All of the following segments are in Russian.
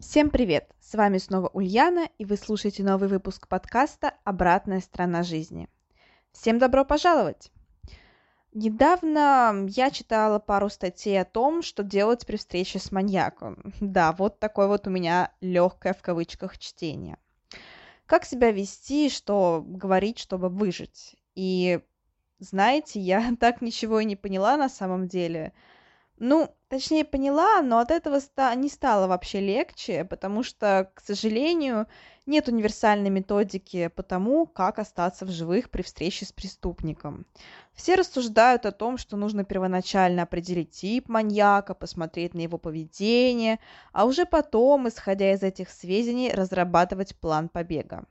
Всем привет! С вами снова Ульяна, и вы слушаете новый выпуск подкаста «Обратная сторона жизни». Всем добро пожаловать! Недавно я читала пару статей о том, что делать при встрече с маньяком. Да, вот такое вот у меня легкое в кавычках чтение. Как себя вести, что говорить, чтобы выжить. И знаете, я так ничего и не поняла на самом деле – ну, точнее, поняла, но от этого ста- не стало вообще легче, потому что, к сожалению, нет универсальной методики по тому, как остаться в живых при встрече с преступником. Все рассуждают о том, что нужно первоначально определить тип маньяка, посмотреть на его поведение, а уже потом, исходя из этих сведений, разрабатывать план побега.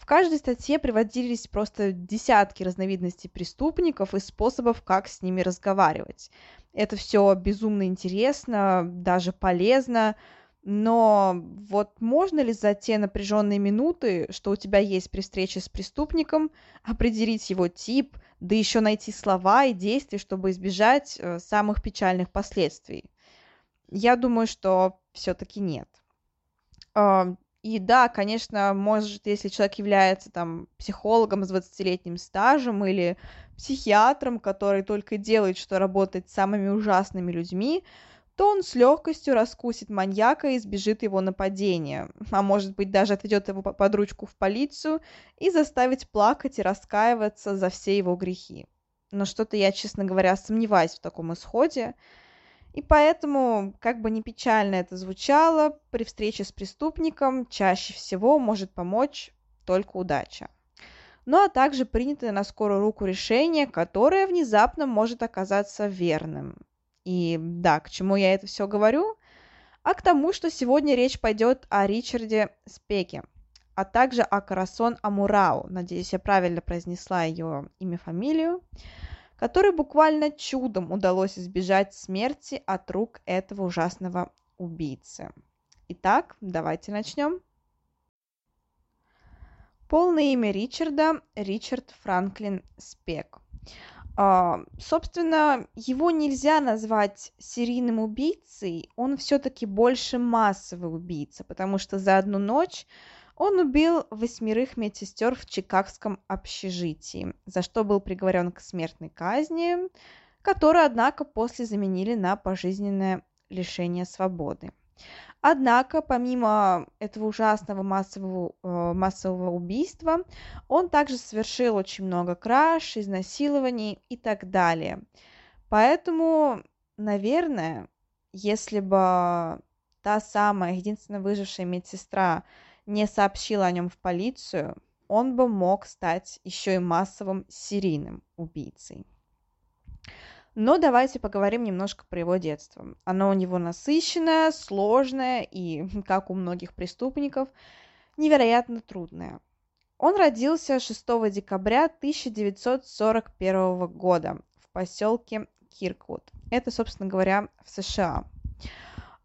В каждой статье приводились просто десятки разновидностей преступников и способов, как с ними разговаривать. Это все безумно интересно, даже полезно, но вот можно ли за те напряженные минуты, что у тебя есть при встрече с преступником, определить его тип, да еще найти слова и действия, чтобы избежать э, самых печальных последствий? Я думаю, что все-таки нет. И да, конечно, может, если человек является там психологом с 20-летним стажем или психиатром, который только делает, что работает с самыми ужасными людьми, то он с легкостью раскусит маньяка и избежит его нападения, а может быть даже отведет его под ручку в полицию и заставить плакать и раскаиваться за все его грехи. Но что-то я, честно говоря, сомневаюсь в таком исходе, и поэтому, как бы не печально это звучало, при встрече с преступником чаще всего может помочь только удача. Ну а также принятое на скорую руку решение, которое внезапно может оказаться верным. И да, к чему я это все говорю? А к тому, что сегодня речь пойдет о Ричарде Спеке, а также о Карасон Амурау, надеюсь, я правильно произнесла ее имя-фамилию, которой буквально чудом удалось избежать смерти от рук этого ужасного убийцы. Итак, давайте начнем. Полное имя Ричарда – Ричард Франклин Спек. Uh, собственно, его нельзя назвать серийным убийцей, он все-таки больше массовый убийца, потому что за одну ночь он убил восьмерых медсестер в чикагском общежитии, за что был приговорен к смертной казни, которую, однако, после заменили на пожизненное лишение свободы. Однако, помимо этого ужасного массового, э, массового убийства, он также совершил очень много краж, изнасилований и так далее. Поэтому, наверное, если бы та самая единственная выжившая медсестра не сообщил о нем в полицию, он бы мог стать еще и массовым серийным убийцей. Но давайте поговорим немножко про его детство. Оно у него насыщенное, сложное и, как у многих преступников, невероятно трудное. Он родился 6 декабря 1941 года в поселке Кирквуд. Это, собственно говоря, в США.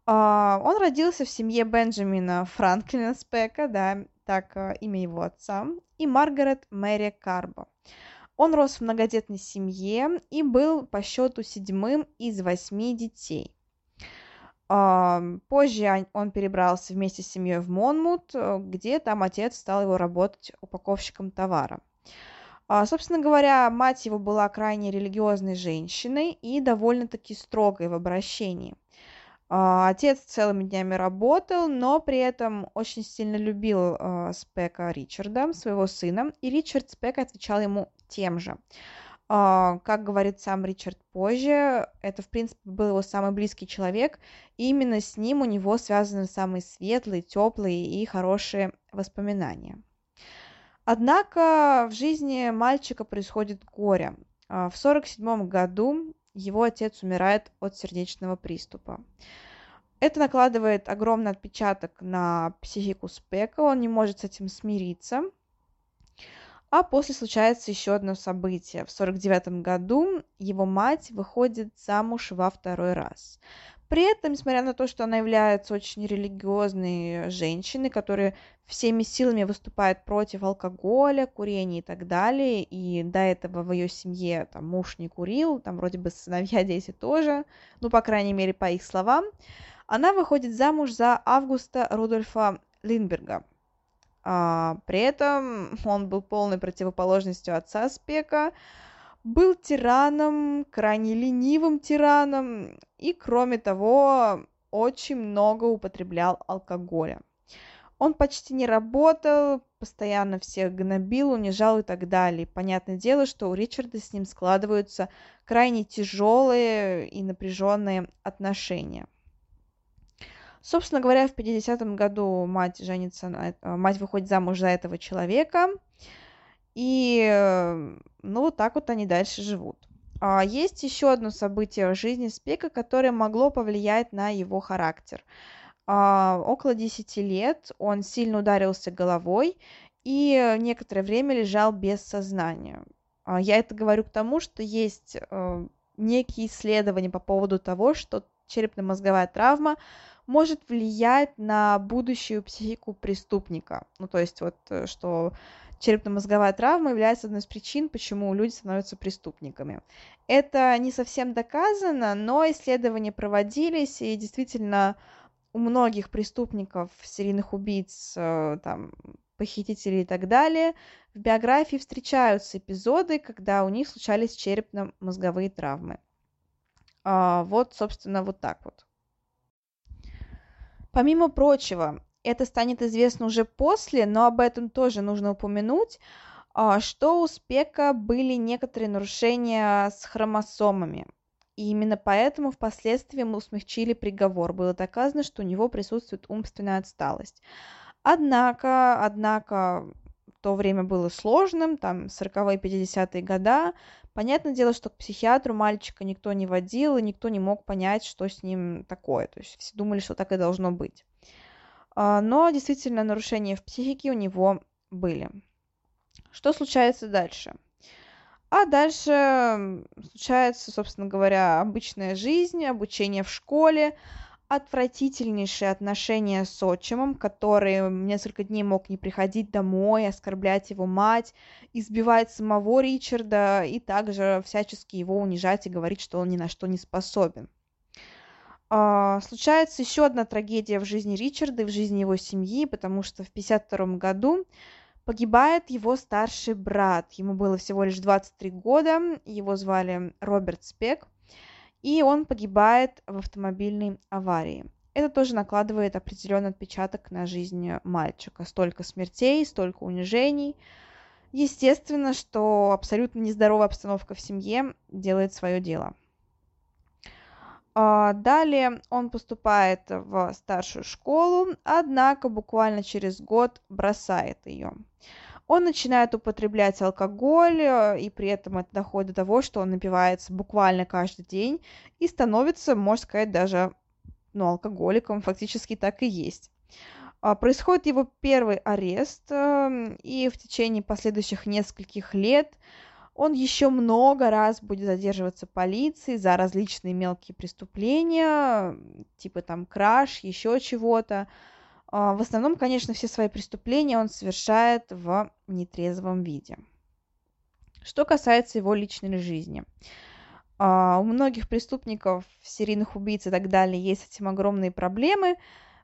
А, он родился в семье Бенджамина Франклина Спека, да, так а, имя его отца, и Маргарет Мэри Карбо. Он рос в многодетной семье и был по счету седьмым из восьми детей. А, позже он перебрался вместе с семьей в Монмут, где там отец стал его работать упаковщиком товара. Собственно говоря, мать его была крайне религиозной женщиной и довольно-таки строгой в обращении – а, отец целыми днями работал, но при этом очень сильно любил а, Спека Ричарда, своего сына, и Ричард Спек отвечал ему тем же. А, как говорит сам Ричард позже, это, в принципе, был его самый близкий человек, и именно с ним у него связаны самые светлые, теплые и хорошие воспоминания. Однако в жизни мальчика происходит горе. В 1947 году его отец умирает от сердечного приступа. Это накладывает огромный отпечаток на психику Спека, он не может с этим смириться. А после случается еще одно событие. В 49 году его мать выходит замуж во второй раз. При этом, несмотря на то, что она является очень религиозной женщиной, которая всеми силами выступает против алкоголя, курения и так далее, и до этого в ее семье там, муж не курил, там вроде бы сыновья, дети тоже, ну, по крайней мере, по их словам, она выходит замуж за Августа Рудольфа Линдберга. А, при этом он был полной противоположностью отца Спека, был тираном, крайне ленивым тираном и, кроме того, очень много употреблял алкоголя. Он почти не работал, постоянно всех гнобил, унижал и так далее. Понятное дело, что у Ричарда с ним складываются крайне тяжелые и напряженные отношения. Собственно говоря, в 50-м году мать женится, на, мать выходит замуж за этого человека, и ну вот так вот они дальше живут. А есть еще одно событие в жизни Спека, которое могло повлиять на его характер. А, около 10 лет он сильно ударился головой и некоторое время лежал без сознания. А, я это говорю к тому, что есть э, некие исследования по поводу того, что черепно-мозговая травма может влиять на будущую психику преступника. Ну, то есть вот, э, что черепно-мозговая травма является одной из причин, почему люди становятся преступниками. Это не совсем доказано, но исследования проводились, и действительно у многих преступников, серийных убийц, э, там, похитителей и так далее, в биографии встречаются эпизоды, когда у них случались черепно-мозговые травмы. А, вот, собственно, вот так вот. Помимо прочего, это станет известно уже после, но об этом тоже нужно упомянуть, а, что у Спека были некоторые нарушения с хромосомами. И именно поэтому впоследствии мы смягчили приговор. Было доказано, что у него присутствует умственная отсталость. Однако, однако, то время было сложным, там 40-е, 50-е года. Понятное дело, что к психиатру мальчика никто не водил, и никто не мог понять, что с ним такое. То есть все думали, что так и должно быть. А, но действительно нарушения в психике у него были. Что случается дальше? А дальше случается, собственно говоря, обычная жизнь, обучение в школе, отвратительнейшие отношения с отчимом, который несколько дней мог не приходить домой, оскорблять его мать, избивать самого Ричарда и также всячески его унижать и говорить, что он ни на что не способен. А, случается еще одна трагедия в жизни Ричарда и в жизни его семьи, потому что в 1952 году погибает его старший брат. Ему было всего лишь 23 года, его звали Роберт Спек и он погибает в автомобильной аварии. Это тоже накладывает определенный отпечаток на жизнь мальчика. Столько смертей, столько унижений. Естественно, что абсолютно нездоровая обстановка в семье делает свое дело. А, далее он поступает в старшую школу, однако буквально через год бросает ее он начинает употреблять алкоголь, э, и при этом это доходит до того, что он напивается буквально каждый день и становится, можно сказать, даже ну, алкоголиком, фактически так и есть. А, происходит его первый арест, эм, и в течение последующих нескольких лет он еще много раз будет задерживаться полицией за различные мелкие преступления, типа там краж, еще чего-то. А, в основном, конечно, все свои преступления он совершает в нетрезвом виде. Что касается его личной жизни. А, у многих преступников, серийных убийц и так далее есть с этим огромные проблемы,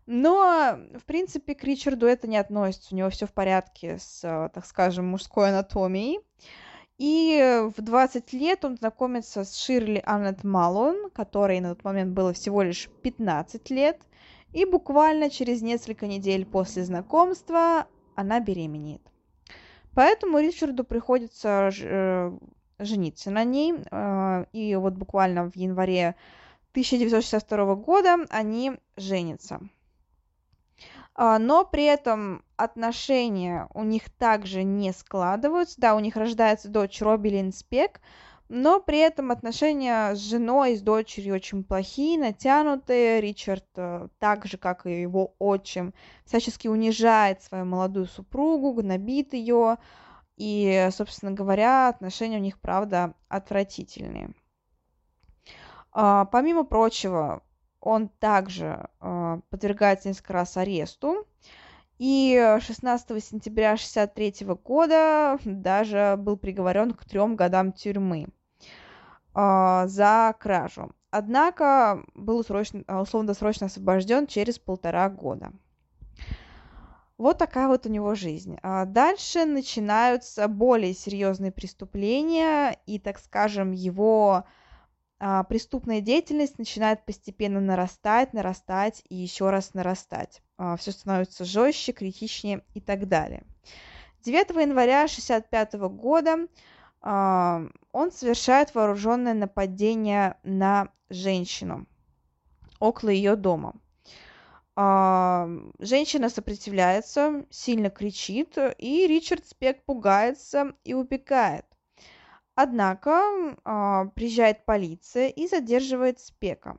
но, в принципе, к Ричарду это не относится. У него все в порядке с, так скажем, мужской анатомией. И в 20 лет он знакомится с Ширли Аннет Малон, которой на тот момент было всего лишь 15 лет – и буквально через несколько недель после знакомства она беременеет. Поэтому Ричарду приходится э, жениться на ней, э, и вот буквально в январе 1962 года они женятся. А, но при этом отношения у них также не складываются. Да, у них рождается дочь Робби Линспек, но при этом отношения с женой с дочерью очень плохие, натянутые. Ричард, э, так же, как и его отчим, всячески унижает свою молодую супругу, гнобит ее, и, собственно говоря, отношения у них, правда, отвратительные. А, помимо прочего, он также а, подвергается несколько раз аресту, и 16 сентября 1963 года даже был приговорен к трем годам тюрьмы э, за кражу. Однако был условно-досрочно освобожден через полтора года. Вот такая вот у него жизнь. А дальше начинаются более серьезные преступления, и, так скажем, его преступная деятельность начинает постепенно нарастать, нарастать и еще раз нарастать. А, Все становится жестче, критичнее и так далее. 9 января 1965 года а, он совершает вооруженное нападение на женщину около ее дома. Женщина сопротивляется, сильно кричит, и Ричард Спек пугается и убегает. Однако а, приезжает полиция и задерживает Спека.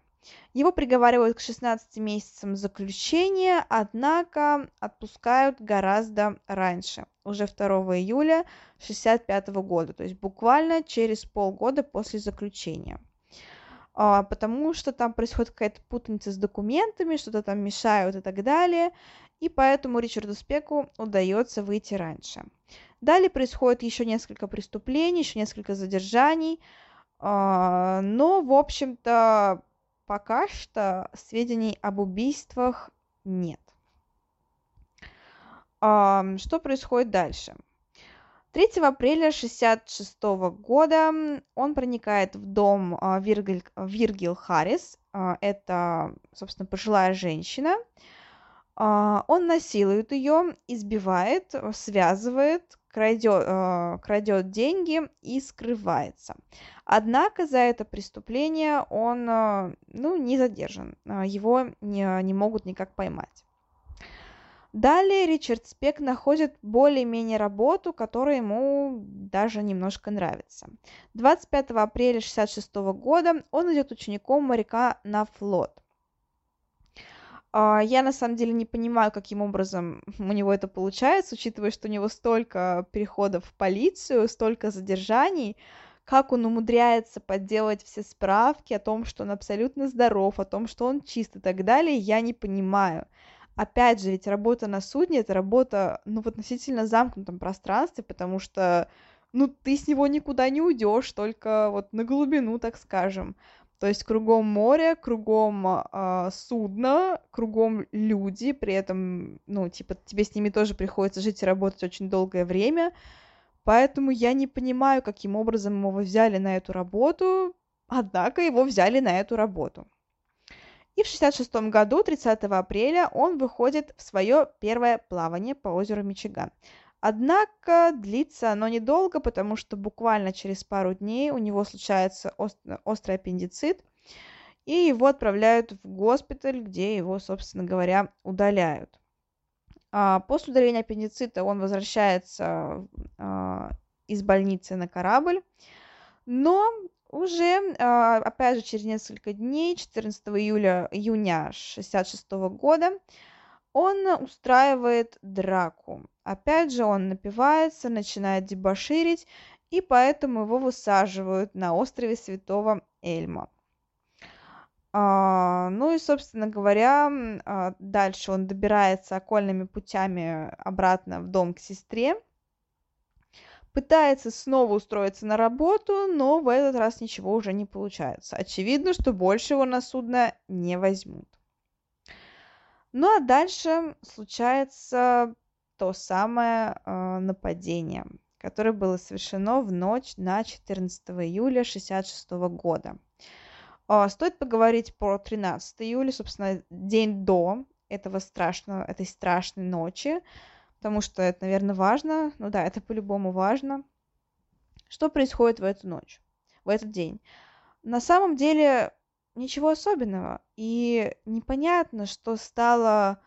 Его приговаривают к 16 месяцам заключения, однако отпускают гораздо раньше, уже 2 июля 1965 года, то есть буквально через полгода после заключения. А, потому что там происходит какая-то путаница с документами, что-то там мешают и так далее, и поэтому Ричарду Спеку удается выйти раньше. Далее происходит еще несколько преступлений, еще несколько задержаний, а, но, в общем-то, пока что сведений об убийствах нет. Что происходит дальше? 3 апреля 1966 года он проникает в дом а, Виргил, Виргил Харрис. А, это, собственно, пожилая женщина. Он насилует ее, избивает, связывает, крадет, э, крадет деньги и скрывается. Однако за это преступление он э, ну, не задержан, э, его не, не могут никак поймать. Далее Ричард Спек находит более-менее работу, которая ему даже немножко нравится. 25 апреля 1966 года он идет учеником моряка на флот. А, я на самом деле не понимаю, каким образом у него это получается, учитывая, что у него столько переходов в полицию, столько задержаний, как он умудряется подделать все справки о том, что он абсолютно здоров, о том, что он чист и так далее, я не понимаю. Опять же, ведь работа на судне это работа, ну, в относительно замкнутом пространстве, потому что, ну, ты с него никуда не уйдешь, только вот на глубину, так скажем. То есть кругом море, кругом э, судно, кругом люди, при этом, ну, типа, тебе с ними тоже приходится жить и работать очень долгое время. Поэтому я не понимаю, каким образом его взяли на эту работу, однако его взяли на эту работу. И в 66 году, 30 апреля, он выходит в свое первое плавание по озеру Мичиган. Однако длится оно недолго, потому что буквально через пару дней у него случается острый аппендицит, и его отправляют в госпиталь, где его, собственно говоря, удаляют. А, после удаления аппендицита он возвращается а, из больницы на корабль, но уже, а, опять же, через несколько дней, 14 июля, июня 1966 года, он устраивает драку. Опять же, он напивается, начинает дебоширить, и поэтому его высаживают на острове Святого Эльма. А, ну и, собственно говоря, а, дальше он добирается окольными путями обратно в дом к сестре, пытается снова устроиться на работу, но в этот раз ничего уже не получается. Очевидно, что больше его на судно не возьмут. Ну а дальше случается то самое э, нападение, которое было совершено в ночь на 14 июля 1966 года. Э, стоит поговорить про 13 июля, собственно, день до этого страшного, этой страшной ночи, потому что это, наверное, важно. Ну да, это по-любому важно. Что происходит в эту ночь, в этот день? На самом деле ничего особенного. И непонятно, что стало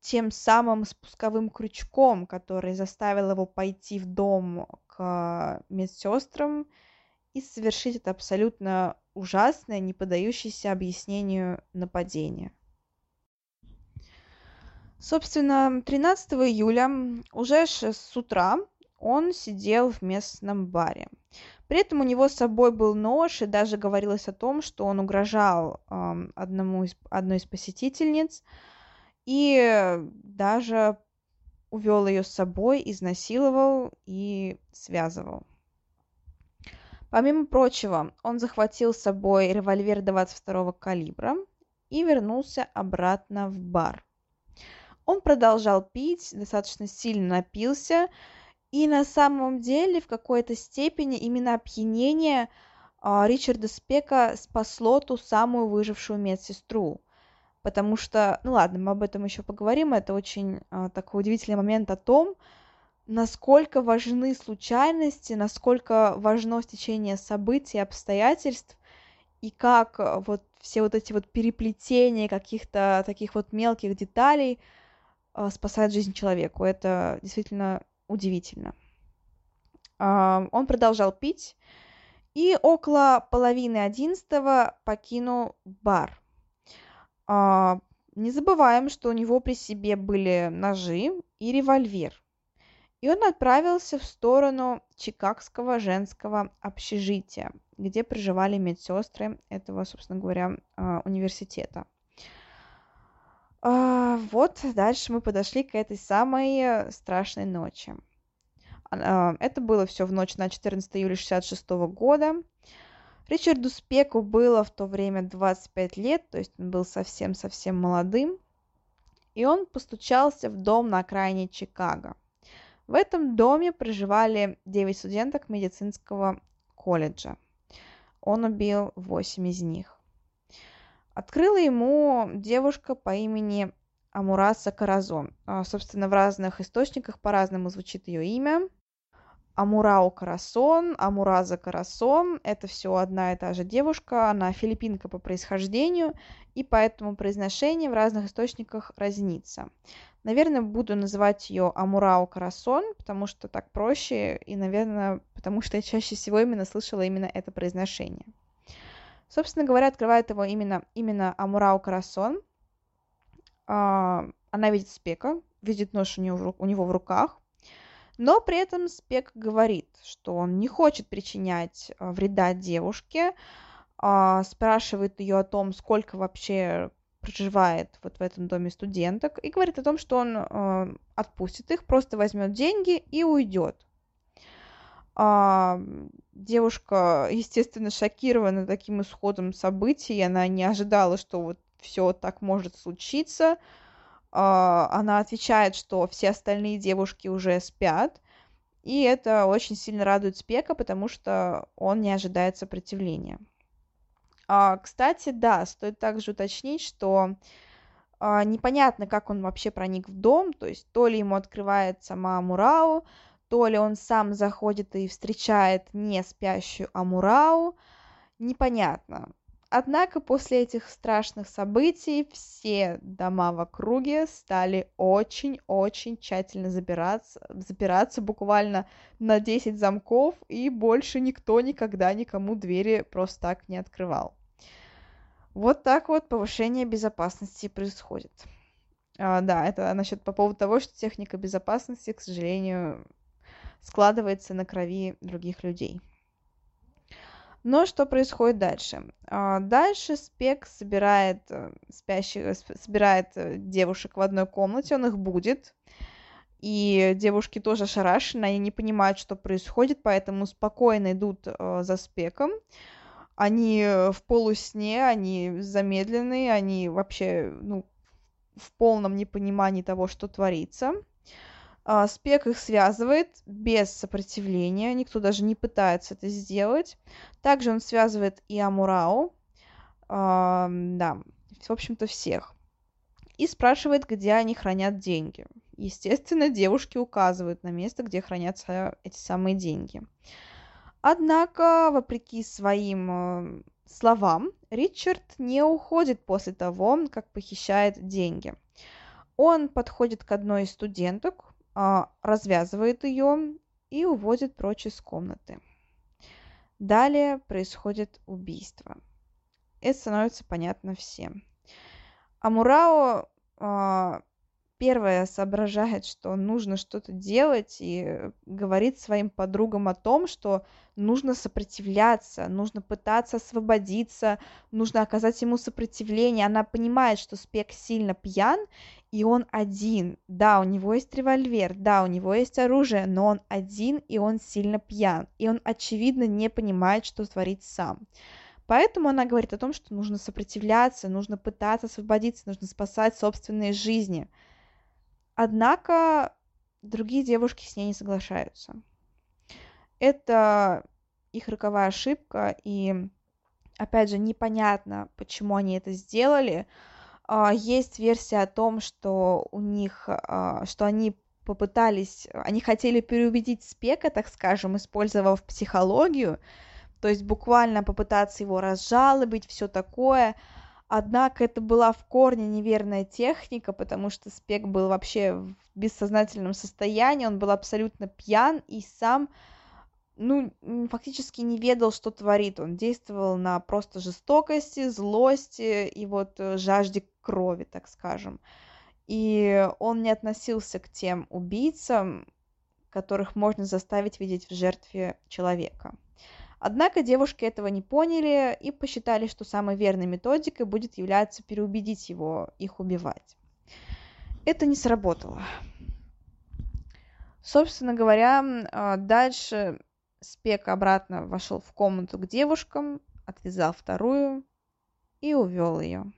тем самым спусковым крючком, который заставил его пойти в дом к медсестрам и совершить это абсолютно ужасное, не поддающееся объяснению нападение. Собственно, 13 июля уже с утра он сидел в местном баре. При этом у него с собой был нож, и даже говорилось о том, что он угрожал э, одному из, одной из посетительниц и даже увел ее с собой, изнасиловал и связывал. Помимо прочего, он захватил с собой револьвер 22 калибра и вернулся обратно в бар. Он продолжал пить, достаточно сильно напился, и на самом деле в какой-то степени именно опьянение а, Ричарда Спека спасло ту самую выжившую медсестру. Потому что, ну ладно, мы об этом еще поговорим, это очень а, такой удивительный момент о том, насколько важны случайности, насколько важно стечение событий, обстоятельств, и как а, вот все вот эти вот переплетения каких-то таких вот мелких деталей спасают жизнь человеку. Это действительно удивительно. Он продолжал пить и около половины одиннадцатого покинул бар. Не забываем, что у него при себе были ножи и револьвер. И он отправился в сторону Чикагского женского общежития, где проживали медсестры этого, собственно говоря, а, университета. А, вот дальше мы подошли к этой самой страшной ночи. А, это было все в ночь на 14 июля 1966 года. Ричарду Спеку было в то время 25 лет, то есть он был совсем-совсем молодым. И он постучался в дом на окраине Чикаго. В этом доме проживали 9 студенток медицинского колледжа. Он убил 8 из них. Открыла ему девушка по имени Амураса Каразон. А, собственно, в разных источниках по-разному звучит ее имя. Амурао Карасон, Амураза Карасон – это все одна и та же девушка, она филиппинка по происхождению, и поэтому произношение в разных источниках разнится. Наверное, буду называть ее Амурао Карасон, потому что так проще, и, наверное, потому что я чаще всего именно слышала именно это произношение. Собственно говоря, открывает его именно, именно Амурау Карасон. А, она видит Спека, видит нож у него, у него в руках, но при этом Спек говорит, что он не хочет причинять а, вреда девушке, а, спрашивает ее о том, сколько вообще проживает вот в этом доме студенток, и говорит о том, что он отпустит их, просто возьмет деньги и уйдет. А, девушка, естественно, шокирована таким исходом событий, она не ожидала, что вот все так может случиться. А, она отвечает, что все остальные девушки уже спят, и это очень сильно радует Спека, потому что он не ожидает сопротивления. А, кстати, да, стоит также уточнить, что а, непонятно, как он вообще проник в дом, то есть то ли ему открывает сама Мурау, то ли он сам заходит и встречает не спящую Амурау, непонятно. Однако после этих страшных событий все дома в округе стали очень-очень тщательно запираться, запираться буквально на 10 замков, и больше никто никогда никому двери просто так не открывал. Вот так вот повышение безопасности происходит. А, да, это насчет по поводу того, что техника безопасности, к сожалению, складывается на крови других людей. Но что происходит дальше? А, дальше Спек собирает э, спящих, собирает э, девушек в одной комнате, он их будет. И девушки тоже ошарашены, они не понимают, что происходит, поэтому спокойно идут э, за Спеком. Они в полусне, они замедленные, они вообще ну, в полном непонимании того, что творится. А, спек их связывает без сопротивления, никто даже не пытается это сделать. Также он связывает и Амурау, а, да, в общем-то всех. И спрашивает, где они хранят деньги. Естественно, девушки указывают на место, где хранятся эти самые деньги. Однако, вопреки своим э, словам, Ричард не уходит после того, как похищает деньги. Он подходит к одной из студенток, развязывает ее и уводит прочь из комнаты. Далее происходит убийство. Это становится понятно всем. Амурао первое соображает, что нужно что-то делать и говорит своим подругам о том, что нужно сопротивляться, нужно пытаться освободиться, нужно оказать ему сопротивление. Она понимает, что Спек сильно пьян, и он один. Да, у него есть револьвер, да, у него есть оружие, но он один, и он сильно пьян. И он, очевидно, не понимает, что творит сам. Поэтому она говорит о том, что нужно сопротивляться, нужно пытаться освободиться, нужно спасать собственные жизни – Однако другие девушки с ней не соглашаются. Это их роковая ошибка, и опять же непонятно, почему они это сделали. А, есть версия о том, что у них, а, что они попытались, они хотели переубедить Спека, так скажем, использовав психологию, то есть буквально попытаться его разжалобить, все такое, Однако это была в корне неверная техника, потому что Спек был вообще в бессознательном состоянии, он был абсолютно пьян и сам, ну, фактически не ведал, что творит. Он действовал на просто жестокости, злости и вот э, жажде крови, так скажем. И он не относился к тем убийцам, которых можно заставить видеть в жертве человека. Однако девушки этого не поняли и посчитали, что самой верной методикой будет являться переубедить его их убивать. Это не сработало. Собственно говоря, а, дальше Спек обратно вошел в комнату к девушкам, отвязал вторую и увел ее.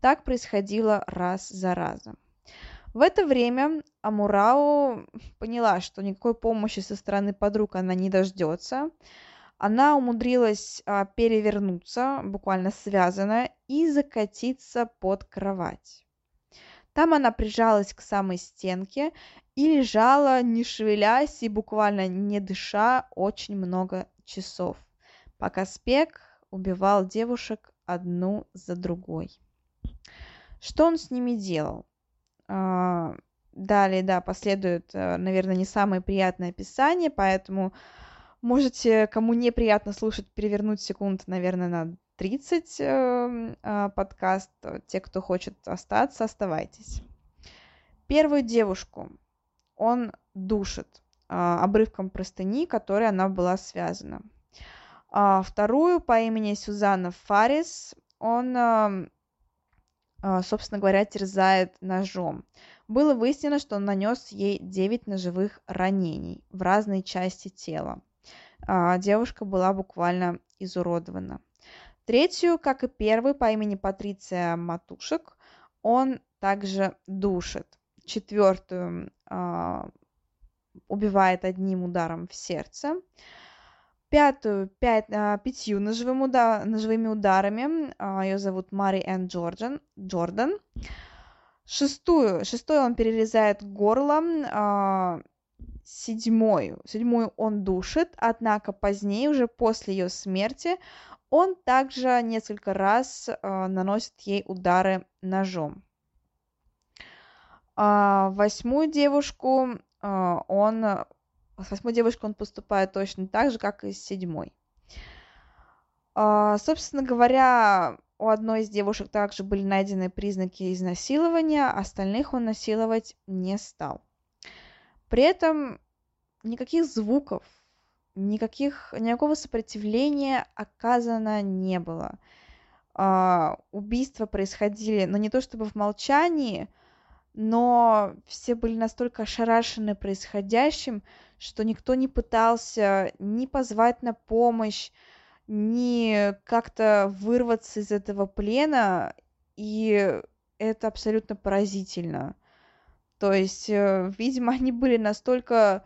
Так происходило раз за разом. В это время Амурау поняла, что никакой помощи со стороны подруг она не дождется, она умудрилась а, перевернуться, буквально связанная, и закатиться под кровать. Там она прижалась к самой стенке и лежала, не шевелясь и буквально не дыша очень много часов, пока Спек убивал девушек одну за другой. Что он с ними делал? А, далее, да, последует, э, наверное, не самое приятное описание, поэтому Можете, кому неприятно слушать, перевернуть секунд, наверное, на 30 э, э, подкаст. Те, кто хочет остаться, оставайтесь. Первую девушку он душит э, обрывком простыни, которой она была связана. А вторую по имени Сюзанна Фарис он, э, собственно говоря, терзает ножом. Было выяснено, что он нанес ей 9 ножевых ранений в разные части тела девушка была буквально изуродована. Третью, как и первый, по имени Патриция Матушек, он также душит. Четвертую а, убивает одним ударом в сердце. Пятую, пять, а, пятью ножевым уда- ножевыми ударами. А, ее зовут Мари Энн Джордан. Джордан. Шестую, шестую он перерезает горло а, седьмую. Седьмую он душит, однако позднее, уже после ее смерти, он также несколько раз э, наносит ей удары ножом. А, восьмую девушку э, он с восьмой девушкой он поступает точно так же, как и с седьмой. А, собственно говоря, у одной из девушек также были найдены признаки изнасилования, остальных он насиловать не стал. При этом никаких звуков, никаких, никакого сопротивления оказано не было. А, убийства происходили, но не то чтобы в молчании, но все были настолько ошарашены происходящим, что никто не пытался ни позвать на помощь, ни как-то вырваться из этого плена, и это абсолютно поразительно. То есть, э, видимо, они были настолько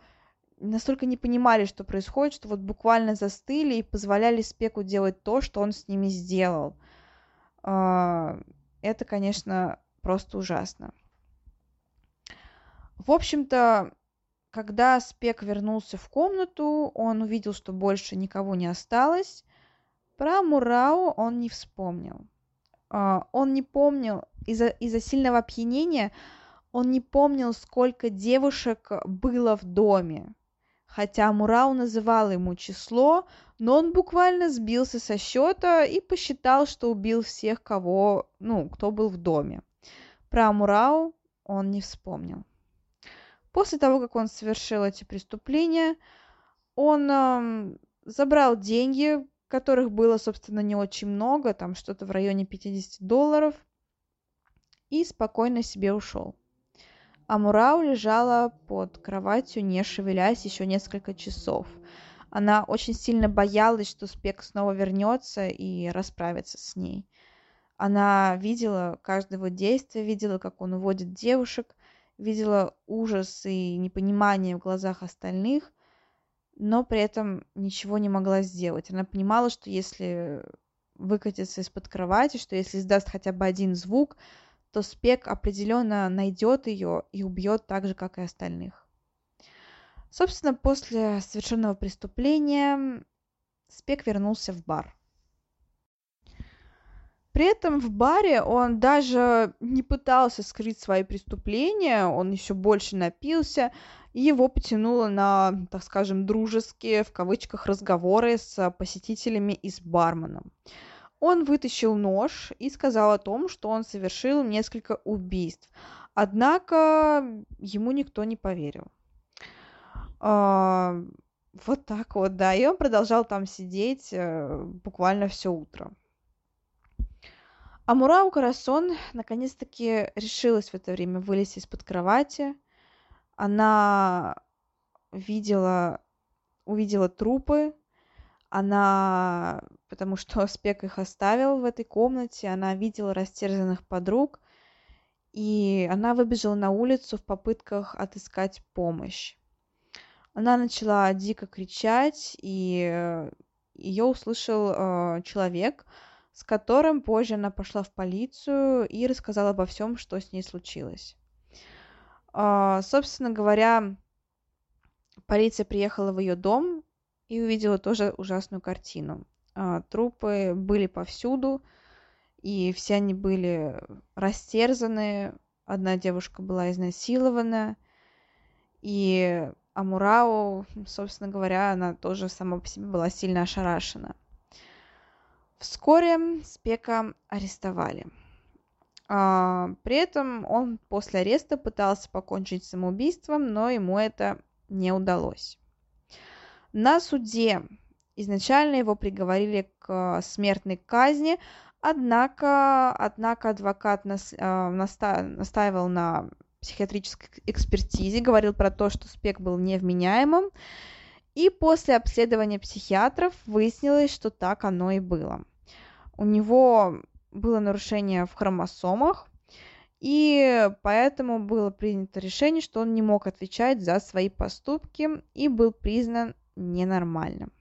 настолько не понимали, что происходит, что вот буквально застыли и позволяли Спеку делать то, что он с ними сделал. А, это, конечно, просто ужасно. В общем-то, когда Спек вернулся в комнату, он увидел, что больше никого не осталось. Про Мурау он не вспомнил. А, он не помнил из-за из сильного опьянения, он не помнил, сколько девушек было в доме. Хотя Мурау называл ему число, но он буквально сбился со счета и посчитал, что убил всех, кого, ну, кто был в доме. Про Амурау он не вспомнил. После того, как он совершил эти преступления, он э, забрал деньги, которых было, собственно, не очень много, там что-то в районе 50 долларов, и спокойно себе ушел. Амурау лежала под кроватью, не шевелясь еще несколько часов – она очень сильно боялась, что Спек снова вернется и расправится с ней. Она видела каждое его действие, видела, как он уводит девушек, видела ужас и непонимание в глазах остальных, но при этом ничего не могла сделать. Она понимала, что если выкатится из-под кровати, что если издаст хотя бы один звук, то Спек определенно найдет ее и убьет так же, как и остальных. Собственно, после совершенного преступления Спек вернулся в бар. При этом в баре он даже не пытался скрыть свои преступления, он еще больше напился, и его потянуло на, так скажем, дружеские, в кавычках, разговоры с посетителями и с барменом. Он вытащил нож и сказал о том, что он совершил несколько убийств. Однако ему никто не поверил. А, вот так вот, да. И он продолжал там сидеть э, буквально все утро. А Мурау Карасон наконец-таки решилась в это время вылезть из-под кровати. Она видела, увидела трупы, она, потому что Спек их оставил в этой комнате, она видела растерзанных подруг, и она выбежала на улицу в попытках отыскать помощь. Она начала дико кричать, и э, ее услышал э, человек, с которым позже она пошла в полицию и рассказала обо всем, что с ней случилось. Э, собственно говоря, полиция приехала в ее дом и увидела тоже ужасную картину. Э, трупы были повсюду, и все они были растерзаны. Одна девушка была изнасилована, и а Мурау, собственно говоря, она тоже сама по себе была сильно ошарашена. Вскоре Спека арестовали. А, при этом он после ареста пытался покончить самоубийством, но ему это не удалось. На суде изначально его приговорили к смертной казни, однако, однако адвокат нас, э, настаивал на психиатрической экспертизе, говорил про то, что Спек был невменяемым. И после обследования психиатров выяснилось, что так оно и было. У него было нарушение в хромосомах, и поэтому было принято решение, что он не мог отвечать за свои поступки и был признан ненормальным.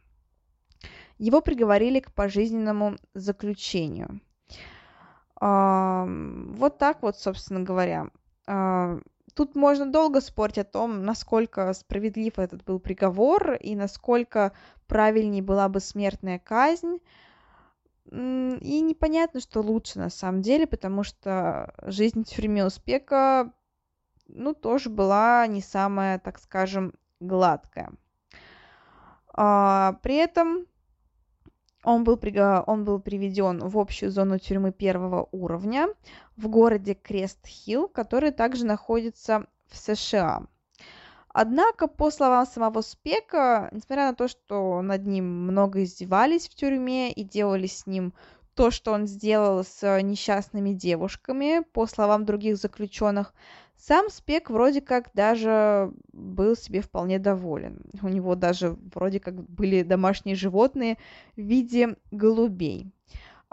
Его приговорили к пожизненному заключению. Вот так вот, собственно говоря. Тут можно долго спорить о том, насколько справедлив этот был приговор и насколько правильнее была бы смертная казнь. И непонятно, что лучше на самом деле, потому что жизнь в тюрьме Успека, ну, тоже была не самая, так скажем, гладкая. А, при этом он был, он был приведен в общую зону тюрьмы первого уровня в городе Крест-Хилл, который также находится в США. Однако, по словам самого Спека, несмотря на то, что над ним много издевались в тюрьме и делали с ним то, что он сделал с несчастными девушками, по словам других заключенных, сам Спек вроде как даже был себе вполне доволен. У него даже вроде как были домашние животные в виде голубей.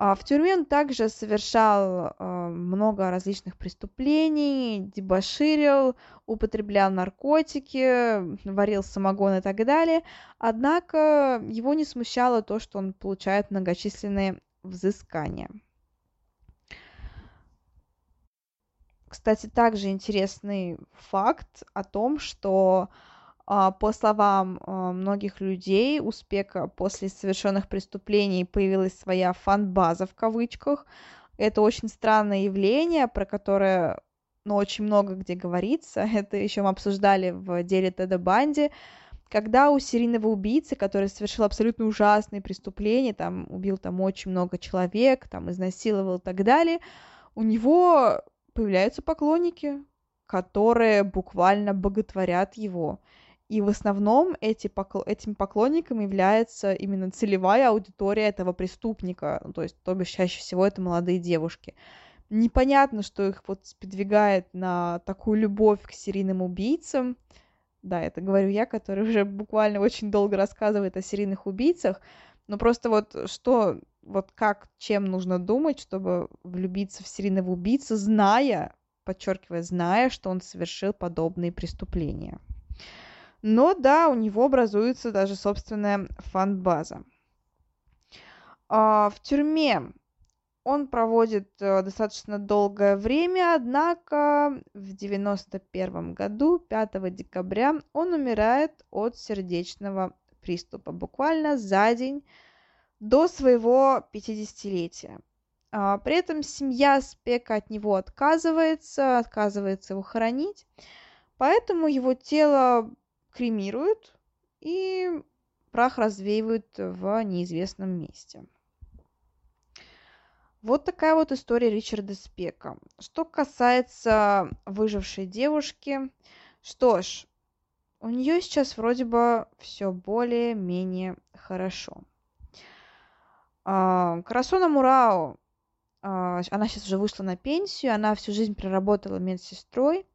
А в тюрьме он также совершал э, много различных преступлений, дебоширил, употреблял наркотики, варил самогон и так далее. Однако его не смущало то, что он получает многочисленные взыскания. Кстати, также интересный факт о том, что а, по словам а, многих людей, у Спека после совершенных преступлений появилась своя фан-база в кавычках. Это очень странное явление, про которое ну, очень много где говорится. Это еще мы обсуждали в деле Теда Банди, когда у серийного убийцы, который совершил абсолютно ужасные преступления, там убил там очень много человек, там изнасиловал и так далее, у него появляются поклонники, которые буквально боготворят его. И в основном эти покл... этим поклонником является именно целевая аудитория этого преступника, ну, то есть, то бишь, чаще всего это молодые девушки. Непонятно, что их вот сподвигает на такую любовь к серийным убийцам, да, это говорю я, который уже буквально очень долго рассказывает о серийных убийцах, но просто вот что, вот как, чем нужно думать, чтобы влюбиться в серийного убийцу, зная, подчеркивая, зная, что он совершил подобные преступления. Но да, у него образуется даже собственная фан-база. А, в тюрьме он проводит э, достаточно долгое время, однако в 91 году, 5 декабря, он умирает от сердечного приступа, буквально за день до своего 50-летия. А, при этом семья Спека от него отказывается, отказывается его хоронить, поэтому его тело кремируют и прах развеивают в неизвестном месте. Вот такая вот история Ричарда Спека. Что касается выжившей девушки, что ж, у нее сейчас вроде бы все более-менее хорошо. А, Карасона Мурао, а, она сейчас уже вышла на пенсию, она всю жизнь проработала медсестрой.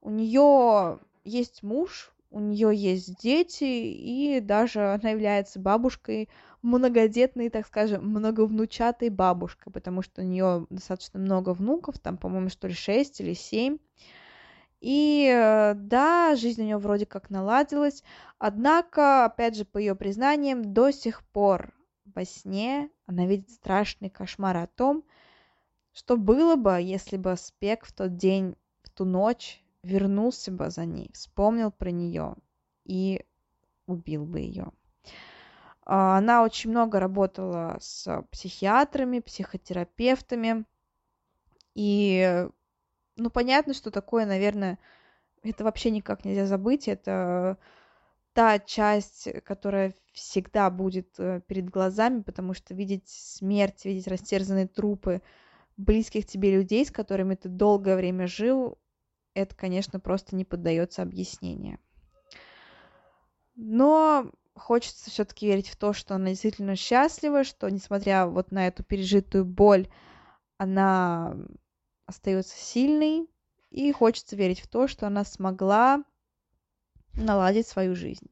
У нее есть муж, у нее есть дети, и даже она является бабушкой многодетной, так скажем, многовнучатой бабушкой, потому что у нее достаточно много внуков, там, по-моему, что ли, шесть или семь. И э, да, жизнь у нее вроде как наладилась, однако, опять же, по ее признаниям, до сих пор во сне она видит страшный кошмар о том, что было бы, если бы Спек в тот день, в ту ночь вернулся бы за ней, вспомнил про нее и убил бы ее. А, она очень много работала с психиатрами, психотерапевтами. И, ну, понятно, что такое, наверное, это вообще никак нельзя забыть. Это та часть, которая всегда будет э, перед глазами, потому что видеть смерть, видеть растерзанные трупы близких тебе людей, с которыми ты долгое время жил, это, конечно, просто не поддается объяснению. Но хочется все-таки верить в то, что она действительно счастлива, что, несмотря вот на эту пережитую боль, она остается сильной, и хочется верить в то, что она смогла наладить свою жизнь.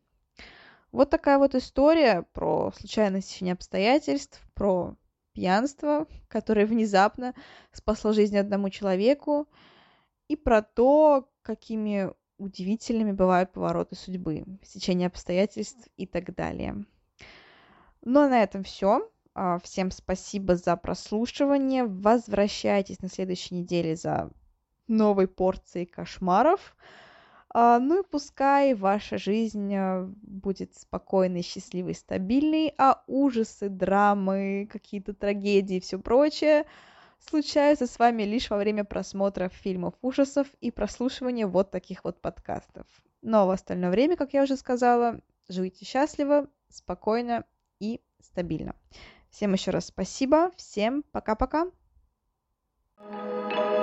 Вот такая вот история про случайное стечение обстоятельств, про пьянство, которое внезапно спасло жизнь одному человеку, и про то, какими удивительными бывают повороты судьбы, стечение обстоятельств и так далее. Ну а на этом все. А, всем спасибо за прослушивание. Возвращайтесь на следующей неделе за новой порцией кошмаров. А, ну и пускай ваша жизнь а, будет спокойной, счастливой, стабильной, а ужасы, драмы, какие-то трагедии и все прочее – случаются с вами лишь во время просмотра фильмов ужасов и прослушивания вот таких вот подкастов. Но в остальное время, как я уже сказала, живите счастливо, спокойно и стабильно. Всем еще раз спасибо, всем пока-пока. thank you